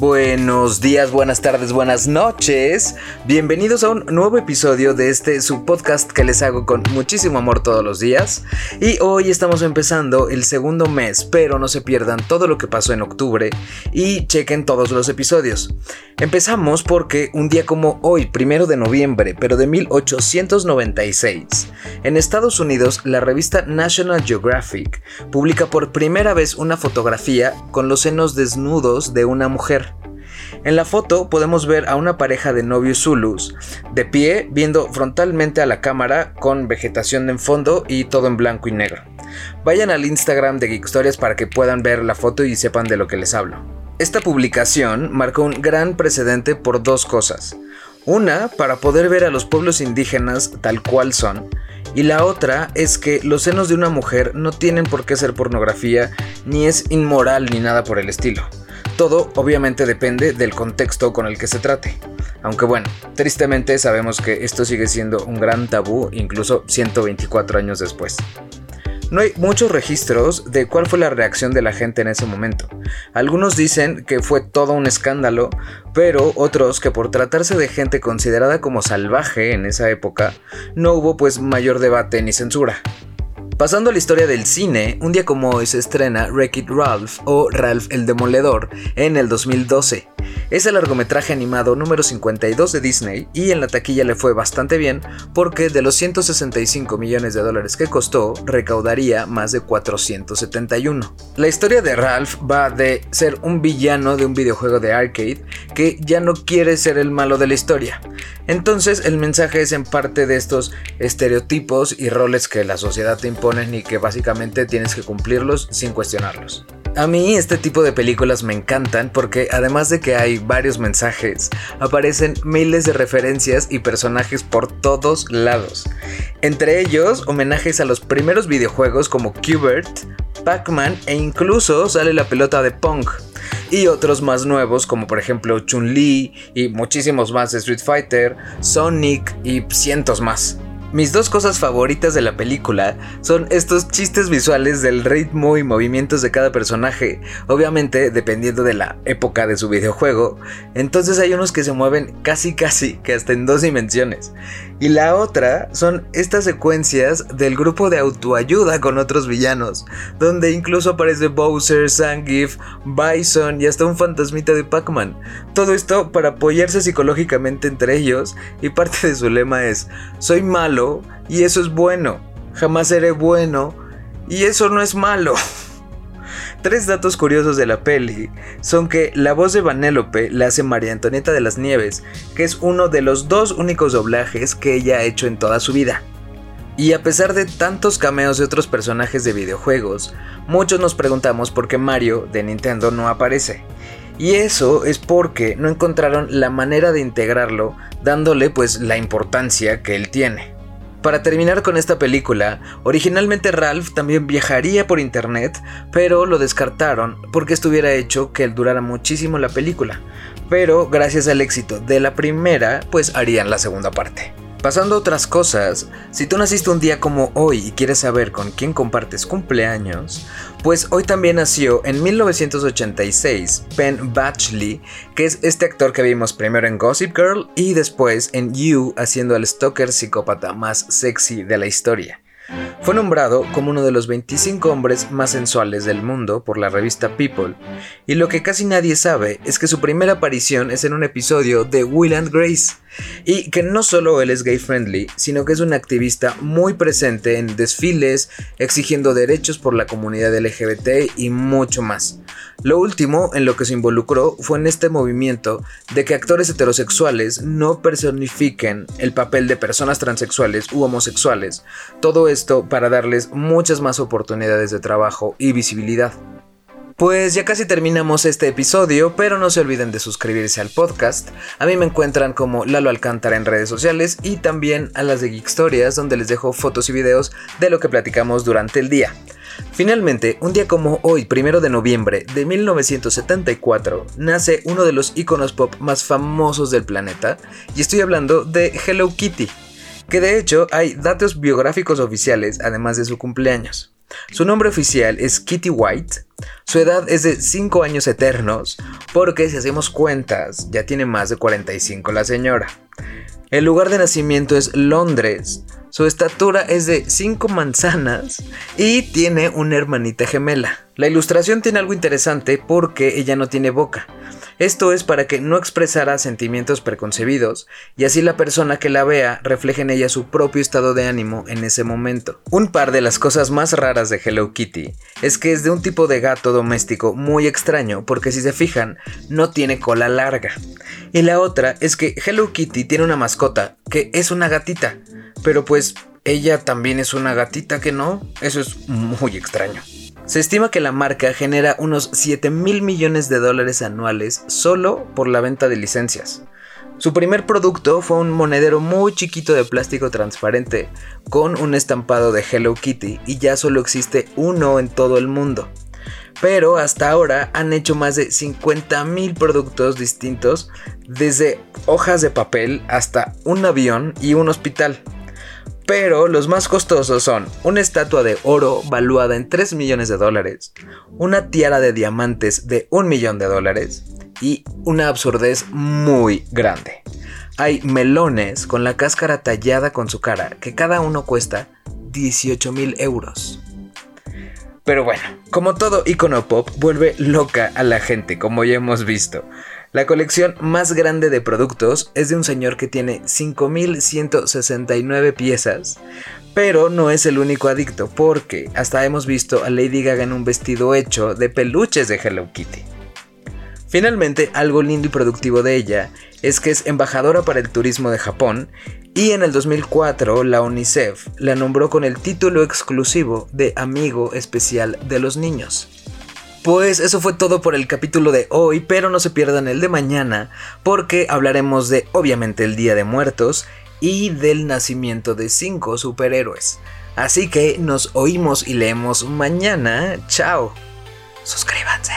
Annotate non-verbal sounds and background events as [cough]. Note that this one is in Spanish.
Buenos días, buenas tardes, buenas noches. Bienvenidos a un nuevo episodio de este su podcast que les hago con muchísimo amor todos los días. Y hoy estamos empezando el segundo mes, pero no se pierdan todo lo que pasó en octubre y chequen todos los episodios. Empezamos porque un día como hoy, primero de noviembre, pero de 1896, en Estados Unidos la revista National Geographic publica por primera vez una fotografía con los senos desnudos de una mujer. En la foto podemos ver a una pareja de novios zulus, de pie, viendo frontalmente a la cámara, con vegetación en fondo y todo en blanco y negro. Vayan al Instagram de Geek Stories para que puedan ver la foto y sepan de lo que les hablo. Esta publicación marcó un gran precedente por dos cosas. Una, para poder ver a los pueblos indígenas tal cual son, y la otra es que los senos de una mujer no tienen por qué ser pornografía, ni es inmoral ni nada por el estilo. Todo obviamente depende del contexto con el que se trate. Aunque bueno, tristemente sabemos que esto sigue siendo un gran tabú incluso 124 años después. No hay muchos registros de cuál fue la reacción de la gente en ese momento. Algunos dicen que fue todo un escándalo, pero otros que por tratarse de gente considerada como salvaje en esa época, no hubo pues mayor debate ni censura. Pasando a la historia del cine, un día como hoy se estrena Wreck-It Ralph o Ralph el Demoledor en el 2012. Es el largometraje animado número 52 de Disney y en la taquilla le fue bastante bien porque de los 165 millones de dólares que costó, recaudaría más de 471. La historia de Ralph va de ser un villano de un videojuego de arcade que ya no quiere ser el malo de la historia. Entonces el mensaje es en parte de estos estereotipos y roles que la sociedad te impone y que básicamente tienes que cumplirlos sin cuestionarlos. A mí este tipo de películas me encantan porque además de que hay varios mensajes, aparecen miles de referencias y personajes por todos lados. Entre ellos, homenajes a los primeros videojuegos como Qbert, Pac-Man e incluso sale la pelota de Pong. Y otros más nuevos como por ejemplo Chun-Li y muchísimos más de Street Fighter, Sonic y cientos más. Mis dos cosas favoritas de la película son estos chistes visuales del ritmo y movimientos de cada personaje, obviamente dependiendo de la época de su videojuego, entonces hay unos que se mueven casi casi que hasta en dos dimensiones. Y la otra son estas secuencias del grupo de autoayuda con otros villanos, donde incluso aparece Bowser, Zangief, Bison y hasta un fantasmita de Pac-Man. Todo esto para apoyarse psicológicamente entre ellos y parte de su lema es, soy malo y eso es bueno, jamás seré bueno y eso no es malo. [laughs] Tres datos curiosos de la peli son que la voz de Vanélope la hace María Antonieta de las Nieves, que es uno de los dos únicos doblajes que ella ha hecho en toda su vida. Y a pesar de tantos cameos de otros personajes de videojuegos, muchos nos preguntamos por qué Mario de Nintendo no aparece. Y eso es porque no encontraron la manera de integrarlo dándole pues la importancia que él tiene. Para terminar con esta película, originalmente Ralph también viajaría por internet, pero lo descartaron porque estuviera hecho que durara muchísimo la película. Pero gracias al éxito de la primera, pues harían la segunda parte. Pasando a otras cosas, si tú naciste un día como hoy y quieres saber con quién compartes cumpleaños, pues hoy también nació en 1986 Penn Badgley, que es este actor que vimos primero en Gossip Girl y después en You haciendo al stalker psicópata más sexy de la historia. Fue nombrado como uno de los 25 hombres más sensuales del mundo por la revista People, y lo que casi nadie sabe es que su primera aparición es en un episodio de Will and Grace, y que no solo él es gay friendly, sino que es un activista muy presente en desfiles, exigiendo derechos por la comunidad LGBT y mucho más. Lo último en lo que se involucró fue en este movimiento de que actores heterosexuales no personifiquen el papel de personas transexuales u homosexuales, todo esto para darles muchas más oportunidades de trabajo y visibilidad. Pues ya casi terminamos este episodio, pero no se olviden de suscribirse al podcast. A mí me encuentran como Lalo Alcántara en redes sociales y también a las de Geek Stories, donde les dejo fotos y videos de lo que platicamos durante el día. Finalmente, un día como hoy, primero de noviembre de 1974, nace uno de los iconos pop más famosos del planeta, y estoy hablando de Hello Kitty, que de hecho hay datos biográficos oficiales además de su cumpleaños. Su nombre oficial es Kitty White, su edad es de 5 años eternos, porque si hacemos cuentas, ya tiene más de 45 la señora. El lugar de nacimiento es Londres, su estatura es de 5 manzanas y tiene una hermanita gemela. La ilustración tiene algo interesante porque ella no tiene boca. Esto es para que no expresara sentimientos preconcebidos y así la persona que la vea refleje en ella su propio estado de ánimo en ese momento. Un par de las cosas más raras de Hello Kitty es que es de un tipo de gato doméstico muy extraño porque si se fijan no tiene cola larga. Y la otra es que Hello Kitty tiene una mascota que es una gatita pero pues ella también es una gatita que no. Eso es muy extraño. Se estima que la marca genera unos 7 mil millones de dólares anuales solo por la venta de licencias. Su primer producto fue un monedero muy chiquito de plástico transparente con un estampado de Hello Kitty y ya solo existe uno en todo el mundo. Pero hasta ahora han hecho más de 50 mil productos distintos, desde hojas de papel hasta un avión y un hospital. Pero los más costosos son una estatua de oro valuada en 3 millones de dólares, una tiara de diamantes de 1 millón de dólares y una absurdez muy grande. Hay melones con la cáscara tallada con su cara que cada uno cuesta 18 mil euros. Pero bueno, como todo icono pop, vuelve loca a la gente, como ya hemos visto. La colección más grande de productos es de un señor que tiene 5.169 piezas, pero no es el único adicto porque hasta hemos visto a Lady Gaga en un vestido hecho de peluches de Hello Kitty. Finalmente, algo lindo y productivo de ella es que es embajadora para el turismo de Japón y en el 2004 la UNICEF la nombró con el título exclusivo de Amigo Especial de los Niños. Pues eso fue todo por el capítulo de hoy, pero no se pierdan el de mañana, porque hablaremos de obviamente el Día de Muertos y del nacimiento de cinco superhéroes. Así que nos oímos y leemos mañana. Chao. Suscríbanse.